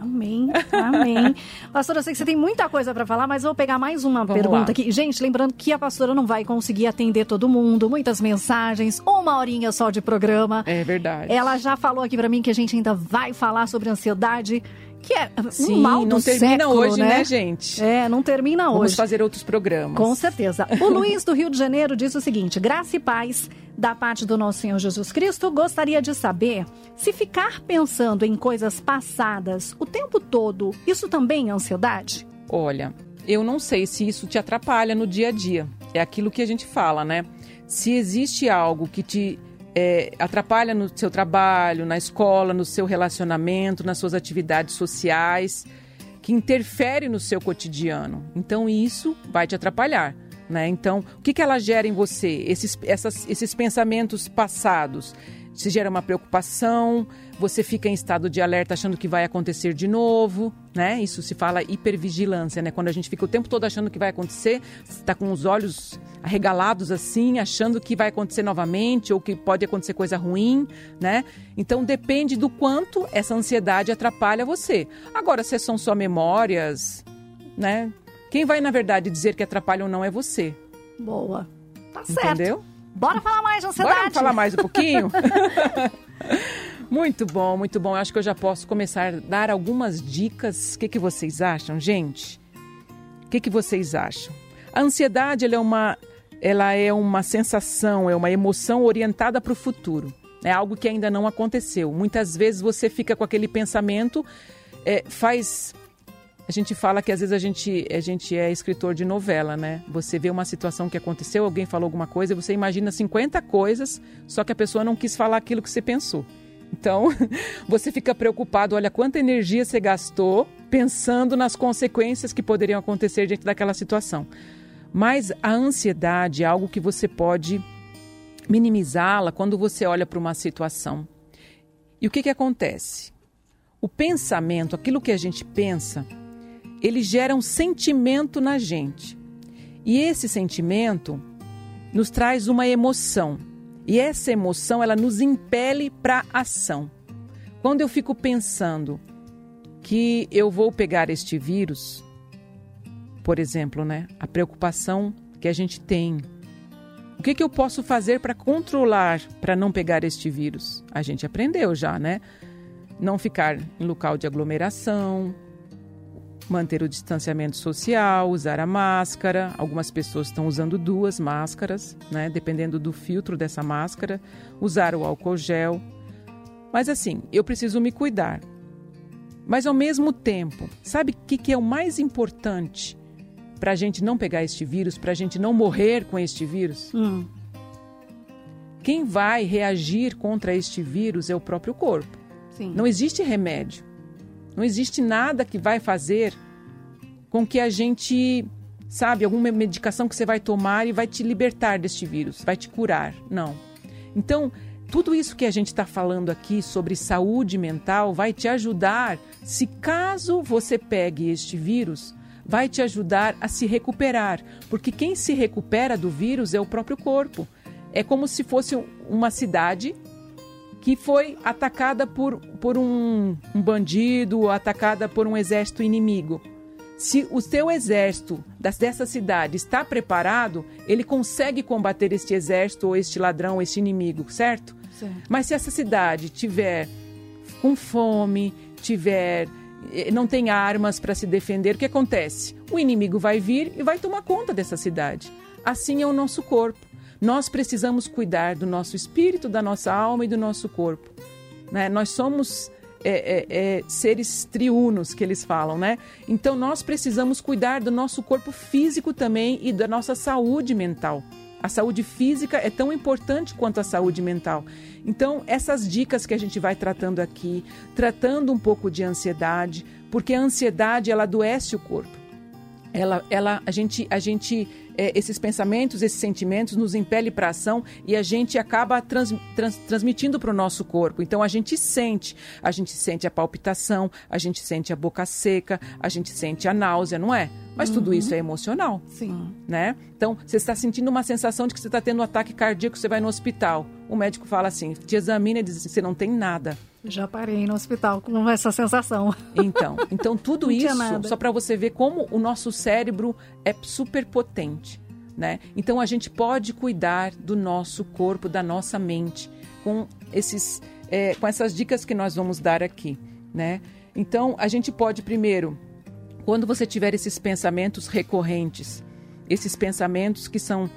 Amém, amém. pastora, eu sei que você tem muita coisa para falar, mas vou pegar mais uma Vamos pergunta lá. aqui. Gente, lembrando que a pastora não vai conseguir atender todo mundo, muitas mensagens, uma horinha só de programa. É verdade. Ela já falou aqui para mim que a gente ainda vai falar sobre ansiedade que é Sim, um mal do não termina século, hoje, né? né, gente? É, não termina Vamos hoje. Vamos fazer outros programas. Com certeza. O Luiz do Rio de Janeiro diz o seguinte: graça e paz da parte do nosso Senhor Jesus Cristo. Gostaria de saber se ficar pensando em coisas passadas o tempo todo, isso também é ansiedade? Olha, eu não sei se isso te atrapalha no dia a dia. É aquilo que a gente fala, né? Se existe algo que te é, atrapalha no seu trabalho, na escola, no seu relacionamento, nas suas atividades sociais, que interfere no seu cotidiano. Então isso vai te atrapalhar. Né? Então, o que, que ela gera em você? Esses, essas, esses pensamentos passados. Se gera uma preocupação, você fica em estado de alerta achando que vai acontecer de novo, né? Isso se fala hipervigilância, né? Quando a gente fica o tempo todo achando que vai acontecer, está com os olhos arregalados assim, achando que vai acontecer novamente ou que pode acontecer coisa ruim, né? Então depende do quanto essa ansiedade atrapalha você. Agora, se são só memórias, né? Quem vai, na verdade, dizer que atrapalha ou não é você. Boa. Tá certo. Entendeu? Bora falar mais de ansiedade. Bora falar mais um pouquinho? muito bom, muito bom. Eu acho que eu já posso começar a dar algumas dicas. O que, que vocês acham, gente? O que, que vocês acham? A ansiedade é, uma, ela é uma sensação, é uma emoção orientada para o futuro. É algo que ainda não aconteceu. Muitas vezes você fica com aquele pensamento, é, faz a gente fala que às vezes a gente, a gente é escritor de novela, né? Você vê uma situação que aconteceu, alguém falou alguma coisa, você imagina 50 coisas, só que a pessoa não quis falar aquilo que você pensou. Então, você fica preocupado, olha quanta energia você gastou pensando nas consequências que poderiam acontecer diante daquela situação. Mas a ansiedade é algo que você pode minimizá-la quando você olha para uma situação. E o que, que acontece? O pensamento, aquilo que a gente pensa, ele gera um sentimento na gente. E esse sentimento nos traz uma emoção. E essa emoção, ela nos impele para ação. Quando eu fico pensando que eu vou pegar este vírus, por exemplo, né? A preocupação que a gente tem. O que, que eu posso fazer para controlar, para não pegar este vírus? A gente aprendeu já, né? Não ficar em local de aglomeração, manter o distanciamento social, usar a máscara. Algumas pessoas estão usando duas máscaras, né? Dependendo do filtro dessa máscara, usar o álcool gel. Mas assim, eu preciso me cuidar. Mas ao mesmo tempo, sabe o que, que é o mais importante para a gente não pegar este vírus, para a gente não morrer com este vírus? Hum. Quem vai reagir contra este vírus é o próprio corpo. Sim. Não existe remédio. Não existe nada que vai fazer com que a gente, sabe, alguma medicação que você vai tomar e vai te libertar deste vírus, vai te curar. Não. Então, tudo isso que a gente está falando aqui sobre saúde mental vai te ajudar, se caso você pegue este vírus, vai te ajudar a se recuperar. Porque quem se recupera do vírus é o próprio corpo. É como se fosse uma cidade que foi atacada por, por um, um bandido, atacada por um exército inimigo. Se o seu exército dessa cidade está preparado, ele consegue combater este exército ou este ladrão, este inimigo, certo? certo. Mas se essa cidade tiver com fome, tiver eh, não tem armas para se defender, o que acontece? O inimigo vai vir e vai tomar conta dessa cidade. Assim é o nosso corpo. Nós precisamos cuidar do nosso espírito, da nossa alma e do nosso corpo. Né? Nós somos é, é, é, seres triunos que eles falam, né? Então nós precisamos cuidar do nosso corpo físico também e da nossa saúde mental. A saúde física é tão importante quanto a saúde mental. Então, essas dicas que a gente vai tratando aqui, tratando um pouco de ansiedade, porque a ansiedade ela adoece o corpo. Ela, ela, a gente, a gente é, esses pensamentos, esses sentimentos nos impele para ação e a gente acaba trans, trans, transmitindo para o nosso corpo. Então a gente sente, a gente sente a palpitação, a gente sente a boca seca, a gente sente a náusea, não é? Mas uhum. tudo isso é emocional. Sim. Né? Então, você está sentindo uma sensação de que você está tendo um ataque cardíaco, você vai no hospital. O médico fala assim, te examina e diz assim, você não tem nada. Já parei no hospital com essa sensação. Então, então tudo isso só para você ver como o nosso cérebro é super potente, né? Então a gente pode cuidar do nosso corpo, da nossa mente com esses, é, com essas dicas que nós vamos dar aqui, né? Então a gente pode primeiro, quando você tiver esses pensamentos recorrentes, esses pensamentos que são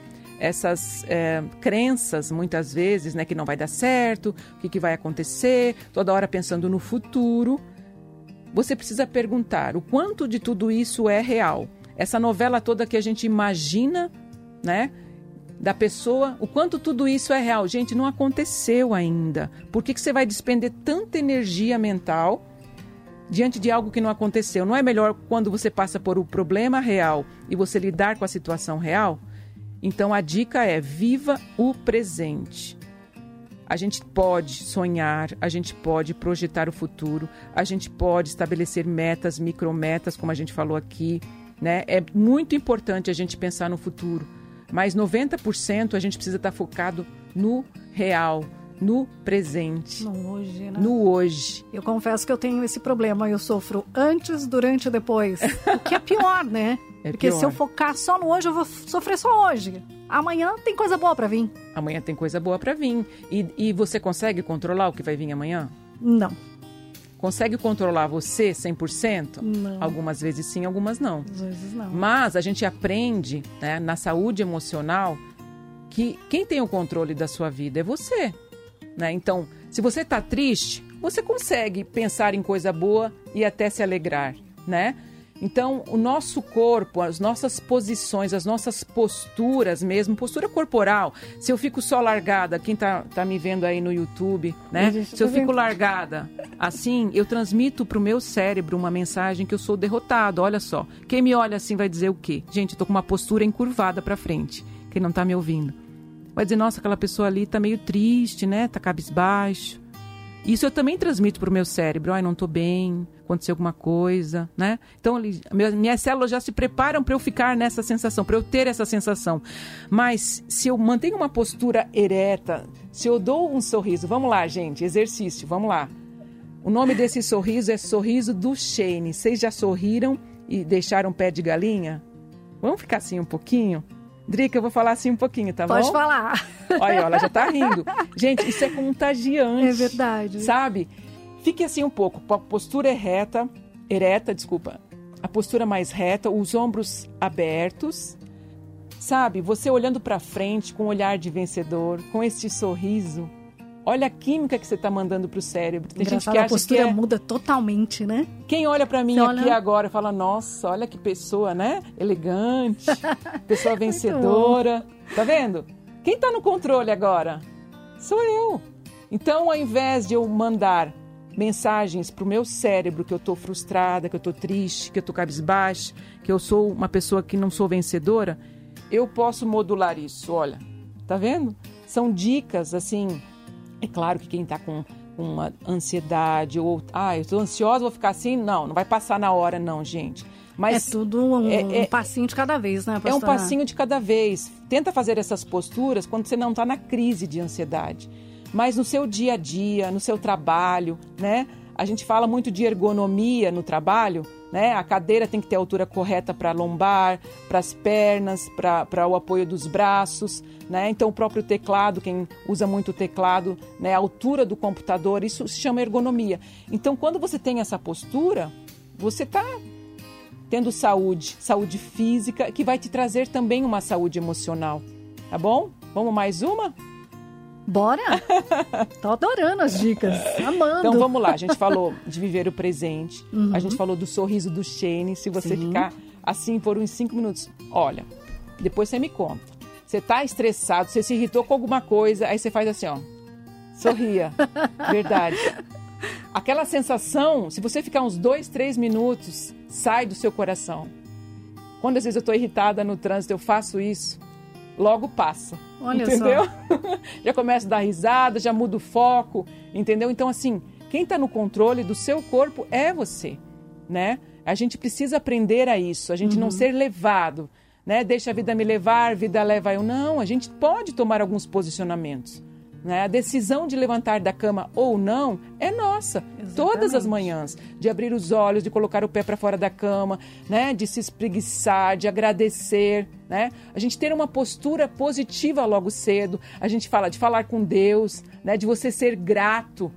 essas é, crenças, muitas vezes, né, que não vai dar certo, o que, que vai acontecer, toda hora pensando no futuro. Você precisa perguntar o quanto de tudo isso é real. Essa novela toda que a gente imagina, né? Da pessoa, o quanto tudo isso é real. Gente, não aconteceu ainda. Por que, que você vai despender tanta energia mental diante de algo que não aconteceu? Não é melhor quando você passa por o problema real e você lidar com a situação real? Então a dica é: viva o presente. A gente pode sonhar, a gente pode projetar o futuro, a gente pode estabelecer metas, micrometas, como a gente falou aqui. Né? É muito importante a gente pensar no futuro, mas 90% a gente precisa estar focado no real, no presente. No hoje, né? No hoje. Eu confesso que eu tenho esse problema. Eu sofro antes, durante e depois. o que é pior, né? É Porque pior. se eu focar só no hoje, eu vou sofrer só hoje. Amanhã tem coisa boa para vir. Amanhã tem coisa boa para vir. E, e você consegue controlar o que vai vir amanhã? Não. Consegue controlar você 100%? Não. Algumas vezes sim, algumas não. Às vezes não. Mas a gente aprende né, na saúde emocional que quem tem o controle da sua vida é você. Né? Então, se você está triste, você consegue pensar em coisa boa e até se alegrar, né? Então, o nosso corpo, as nossas posições, as nossas posturas mesmo, postura corporal. Se eu fico só largada, quem tá, tá me vendo aí no YouTube, né? Se eu fico largada, assim, eu transmito pro meu cérebro uma mensagem que eu sou derrotado. Olha só. Quem me olha assim vai dizer o quê? Gente, eu tô com uma postura encurvada para frente. Quem não tá me ouvindo. Vai dizer, nossa, aquela pessoa ali tá meio triste, né? Tá cabisbaixo. Isso eu também transmito para o meu cérebro. Ai, não estou bem, aconteceu alguma coisa, né? Então, minhas células já se preparam para eu ficar nessa sensação, para eu ter essa sensação. Mas se eu mantenho uma postura ereta, se eu dou um sorriso, vamos lá, gente, exercício, vamos lá. O nome desse sorriso é sorriso do Shane. Vocês já sorriram e deixaram pé de galinha? Vamos ficar assim um pouquinho? Drica, eu vou falar assim um pouquinho, tá Pode bom? Pode falar. Olha, ela já tá rindo. Gente, isso é contagiante. É verdade. Sabe? Fique assim um pouco, a postura é reta, ereta, desculpa. A postura mais reta, os ombros abertos. Sabe? Você olhando para frente com um olhar de vencedor, com este sorriso Olha a química que você está mandando para o cérebro. Tem gente que acha a postura que é... muda totalmente, né? Quem olha para mim você aqui olha... agora fala, nossa, olha que pessoa, né? Elegante, pessoa vencedora. Tá vendo? Quem está no controle agora? Sou eu. Então, ao invés de eu mandar mensagens para o meu cérebro que eu estou frustrada, que eu estou triste, que eu estou cabisbaixa, que eu sou uma pessoa que não sou vencedora, eu posso modular isso. Olha, tá vendo? São dicas assim é claro que quem está com uma ansiedade ou, ah, eu estou ansiosa, vou ficar assim, não, não vai passar na hora, não, gente. Mas é tudo um, é, é, passinho de cada vez, né, pastora? É um passinho de cada vez. Tenta fazer essas posturas quando você não está na crise de ansiedade. Mas no seu dia a dia, no seu trabalho, né? A gente fala muito de ergonomia no trabalho, né? A cadeira tem que ter a altura correta para a lombar, para as pernas, para o apoio dos braços, né? Então o próprio teclado, quem usa muito o teclado, né? A altura do computador, isso se chama ergonomia. Então quando você tem essa postura, você está tendo saúde, saúde física, que vai te trazer também uma saúde emocional, tá bom? Vamos mais uma? Bora! Tô adorando as dicas, amando. Então vamos lá, a gente falou de viver o presente, uhum. a gente falou do sorriso do Shane. Se você Sim. ficar assim por uns cinco minutos, olha, depois você me conta. Você tá estressado, você se irritou com alguma coisa, aí você faz assim, ó. Sorria. Verdade. Aquela sensação, se você ficar uns dois, três minutos, sai do seu coração. Quando às vezes eu estou irritada no trânsito, eu faço isso, logo passa. Olha entendeu? já começa a dar risada, já muda o foco, entendeu? Então, assim, quem está no controle do seu corpo é você, né? A gente precisa aprender a isso, a gente uhum. não ser levado, né? Deixa a vida me levar, vida leva eu. Não, a gente pode tomar alguns posicionamentos. Né? A decisão de levantar da cama ou não é nossa, Exatamente. todas as manhãs, de abrir os olhos, de colocar o pé para fora da cama, né? de se espreguiçar, de agradecer. Né? A gente ter uma postura positiva logo cedo, a gente fala de falar com Deus, né? de você ser grato.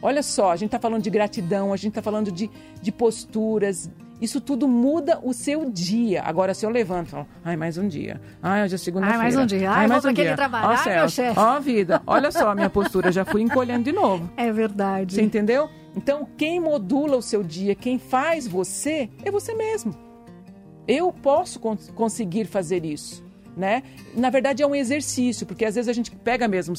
Olha só, a gente está falando de gratidão, a gente está falando de, de posturas, isso tudo muda o seu dia. Agora, se eu levanto e falo, ai, mais um dia. Ai, hoje é segunda-feira. Ai, mais um dia. Ai, ai mais um dia. trabalhar, ó, céu, meu chefe. Ó, vida. Olha só a minha postura, já fui encolhendo de novo. É verdade. Você entendeu? Então, quem modula o seu dia, quem faz você, é você mesmo. Eu posso cons conseguir fazer isso, né? Na verdade, é um exercício, porque às vezes a gente pega mesmo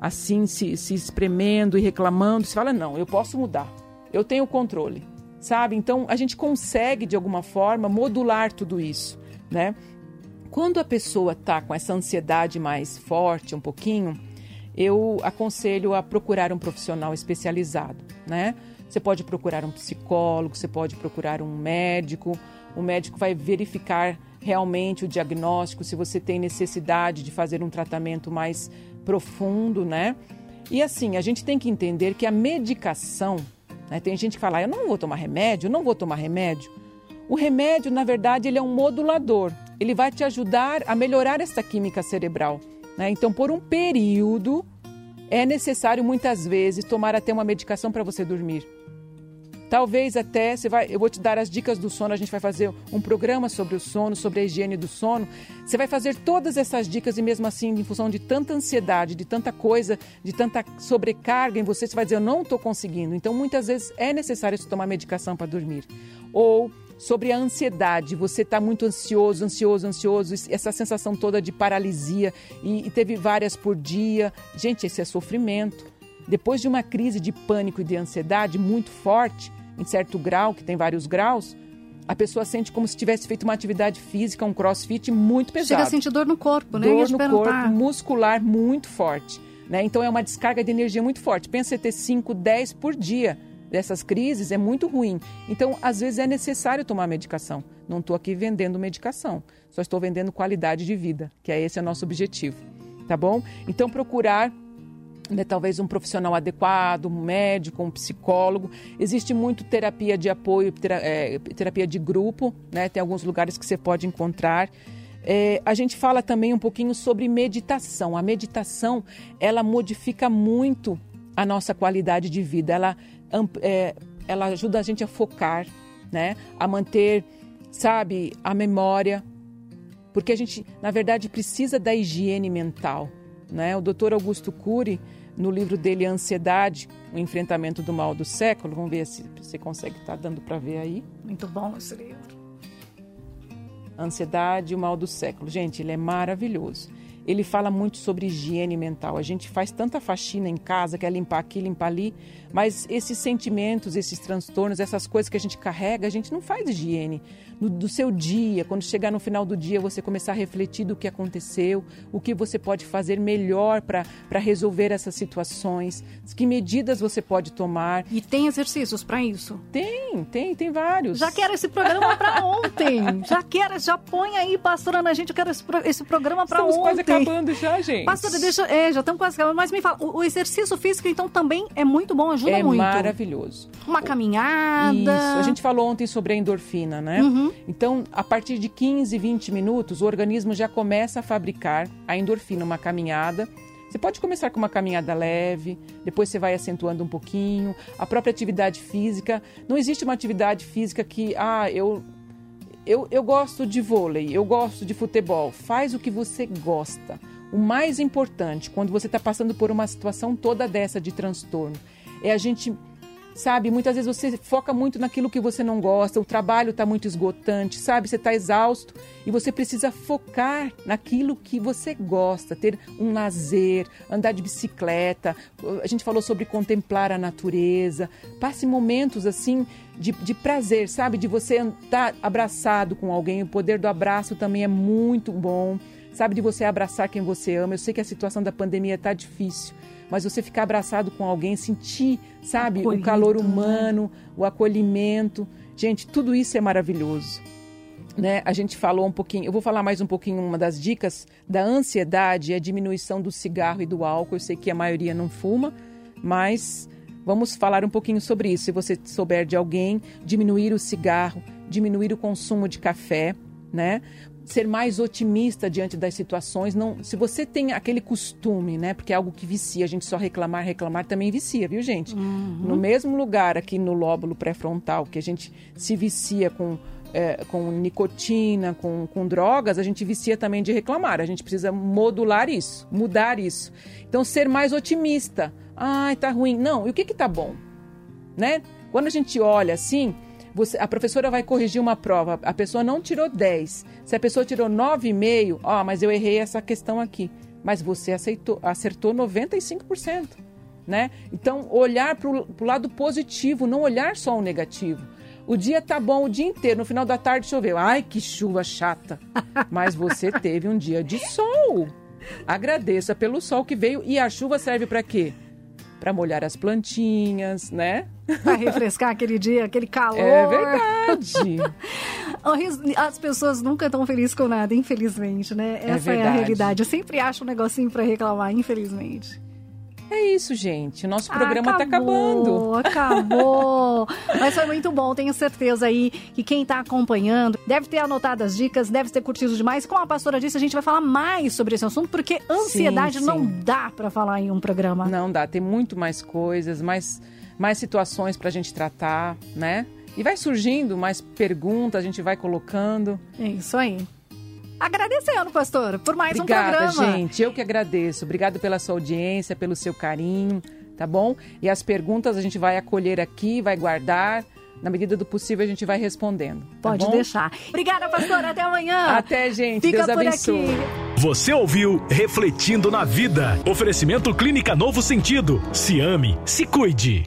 assim, se, se espremendo e reclamando, se fala, não, eu posso mudar. Eu tenho controle sabe? Então a gente consegue de alguma forma modular tudo isso, né? Quando a pessoa está com essa ansiedade mais forte, um pouquinho, eu aconselho a procurar um profissional especializado, né? Você pode procurar um psicólogo, você pode procurar um médico. O médico vai verificar realmente o diagnóstico, se você tem necessidade de fazer um tratamento mais profundo, né? E assim, a gente tem que entender que a medicação, né? Tem gente que fala, eu não vou tomar remédio, não vou tomar remédio. O remédio, na verdade, ele é um modulador. Ele vai te ajudar a melhorar essa química cerebral. Né? Então, por um período, é necessário muitas vezes tomar até uma medicação para você dormir. Talvez até você vai, eu vou te dar as dicas do sono, a gente vai fazer um programa sobre o sono, sobre a higiene do sono. Você vai fazer todas essas dicas e mesmo assim, em função de tanta ansiedade, de tanta coisa, de tanta sobrecarga em você, você vai dizer eu não estou conseguindo. Então, muitas vezes é necessário você tomar medicação para dormir. Ou sobre a ansiedade, você está muito ansioso, ansioso, ansioso, essa sensação toda de paralisia e, e teve várias por dia. Gente, esse é sofrimento. Depois de uma crise de pânico e de ansiedade muito forte, em certo grau, que tem vários graus, a pessoa sente como se tivesse feito uma atividade física, um crossfit muito pesado. Chega a sentir dor no corpo, né? Dor no corpo, muscular muito forte. Né? Então é uma descarga de energia muito forte. Pensa em ter 5, 10 por dia dessas crises, é muito ruim. Então, às vezes é necessário tomar medicação. Não estou aqui vendendo medicação, só estou vendendo qualidade de vida, que é esse é o nosso objetivo. Tá bom? Então, procurar né, talvez um profissional adequado, um médico, um psicólogo. Existe muito terapia de apoio, é, terapia de grupo, né? tem alguns lugares que você pode encontrar. É, a gente fala também um pouquinho sobre meditação. A meditação, ela modifica muito a nossa qualidade de vida. Ela, é, ela ajuda a gente a focar, né? a manter, sabe, a memória. Porque a gente, na verdade, precisa da higiene mental. Né? O doutor Augusto Cury, no livro dele Ansiedade, o enfrentamento do mal do século, vamos ver se você consegue estar tá dando para ver aí. Muito bom esse livro. Ansiedade, o mal do século. Gente, ele é maravilhoso ele fala muito sobre higiene mental. A gente faz tanta faxina em casa, quer limpar aqui, limpar ali, mas esses sentimentos, esses transtornos, essas coisas que a gente carrega, a gente não faz higiene. No, do seu dia, quando chegar no final do dia, você começar a refletir do que aconteceu, o que você pode fazer melhor para resolver essas situações, que medidas você pode tomar. E tem exercícios para isso? Tem, tem, tem vários. Já quero esse programa para ontem. Já quero, já põe aí, pastora na gente, eu quero esse, esse programa para ontem acabando já, gente. Pastora, deixa. É, já estamos quase acabando. Mas me fala, o, o, exercício físico, então, também é muito bom, ajuda é muito. É maravilhoso. Uma caminhada. Isso. A gente falou ontem sobre a endorfina, né? Uhum. Então, a partir de 15, 20 minutos, o organismo já começa a fabricar a endorfina, uma caminhada. Você pode começar com uma caminhada leve, depois você vai acentuando um pouquinho. A própria atividade física. Não existe uma atividade física que, ah, eu eu, eu gosto de vôlei, eu gosto de futebol. Faz o que você gosta. o mais importante quando você está passando por uma situação toda dessa de transtorno é a gente sabe? Muitas vezes você foca muito naquilo que você não gosta, o trabalho está muito esgotante, sabe? Você está exausto e você precisa focar naquilo que você gosta, ter um lazer, andar de bicicleta. A gente falou sobre contemplar a natureza. Passe momentos assim de, de prazer, sabe? De você estar abraçado com alguém. O poder do abraço também é muito bom sabe, de você abraçar quem você ama. Eu sei que a situação da pandemia está difícil, mas você ficar abraçado com alguém, sentir, sabe, Acolhido, o calor né? humano, né? o acolhimento. Gente, tudo isso é maravilhoso. Né? A gente falou um pouquinho, eu vou falar mais um pouquinho, uma das dicas da ansiedade é a diminuição do cigarro e do álcool. Eu sei que a maioria não fuma, mas vamos falar um pouquinho sobre isso. Se você souber de alguém, diminuir o cigarro, diminuir o consumo de café, né? Ser mais otimista diante das situações. Não, se você tem aquele costume, né? Porque é algo que vicia, a gente só reclamar, reclamar também vicia, viu, gente? Uhum. No mesmo lugar aqui no lóbulo pré-frontal, que a gente se vicia com é, com nicotina, com, com drogas, a gente vicia também de reclamar. A gente precisa modular isso, mudar isso. Então, ser mais otimista. Ai, tá ruim. Não, e o que que tá bom? Né? Quando a gente olha assim, você, a professora vai corrigir uma prova, a pessoa não tirou 10. Se a pessoa tirou 9,5, ó, mas eu errei essa questão aqui. Mas você aceitou, acertou 95%. Né? Então, olhar para o lado positivo, não olhar só o negativo. O dia tá bom o dia inteiro, no final da tarde choveu. Ai, que chuva chata. Mas você teve um dia de sol. Agradeça pelo sol que veio e a chuva serve para quê? Para molhar as plantinhas, né? Para refrescar aquele dia, aquele calor. É verdade. As pessoas nunca estão felizes com nada, infelizmente, né? É Essa é, é a realidade. Eu sempre acho um negocinho para reclamar, infelizmente. É isso, gente. O nosso programa está acabando. Acabou. Mas foi muito bom. Tenho certeza aí que quem está acompanhando deve ter anotado as dicas, deve ter curtido demais. Como a pastora disse, a gente vai falar mais sobre esse assunto, porque ansiedade sim, sim. não dá para falar em um programa. Não dá. Tem muito mais coisas, mais, mais situações para a gente tratar, né? E vai surgindo mais perguntas, a gente vai colocando. É isso aí agradecendo, pastor, por mais Obrigada, um programa. gente. Eu que agradeço. Obrigado pela sua audiência, pelo seu carinho, tá bom? E as perguntas a gente vai acolher aqui, vai guardar. Na medida do possível, a gente vai respondendo. Tá Pode bom? deixar. Obrigada, pastor. Até amanhã. Até, gente. Fica Deus abençoe. Aqui. Você ouviu Refletindo na Vida. Oferecimento Clínica Novo Sentido. Se ame, se cuide.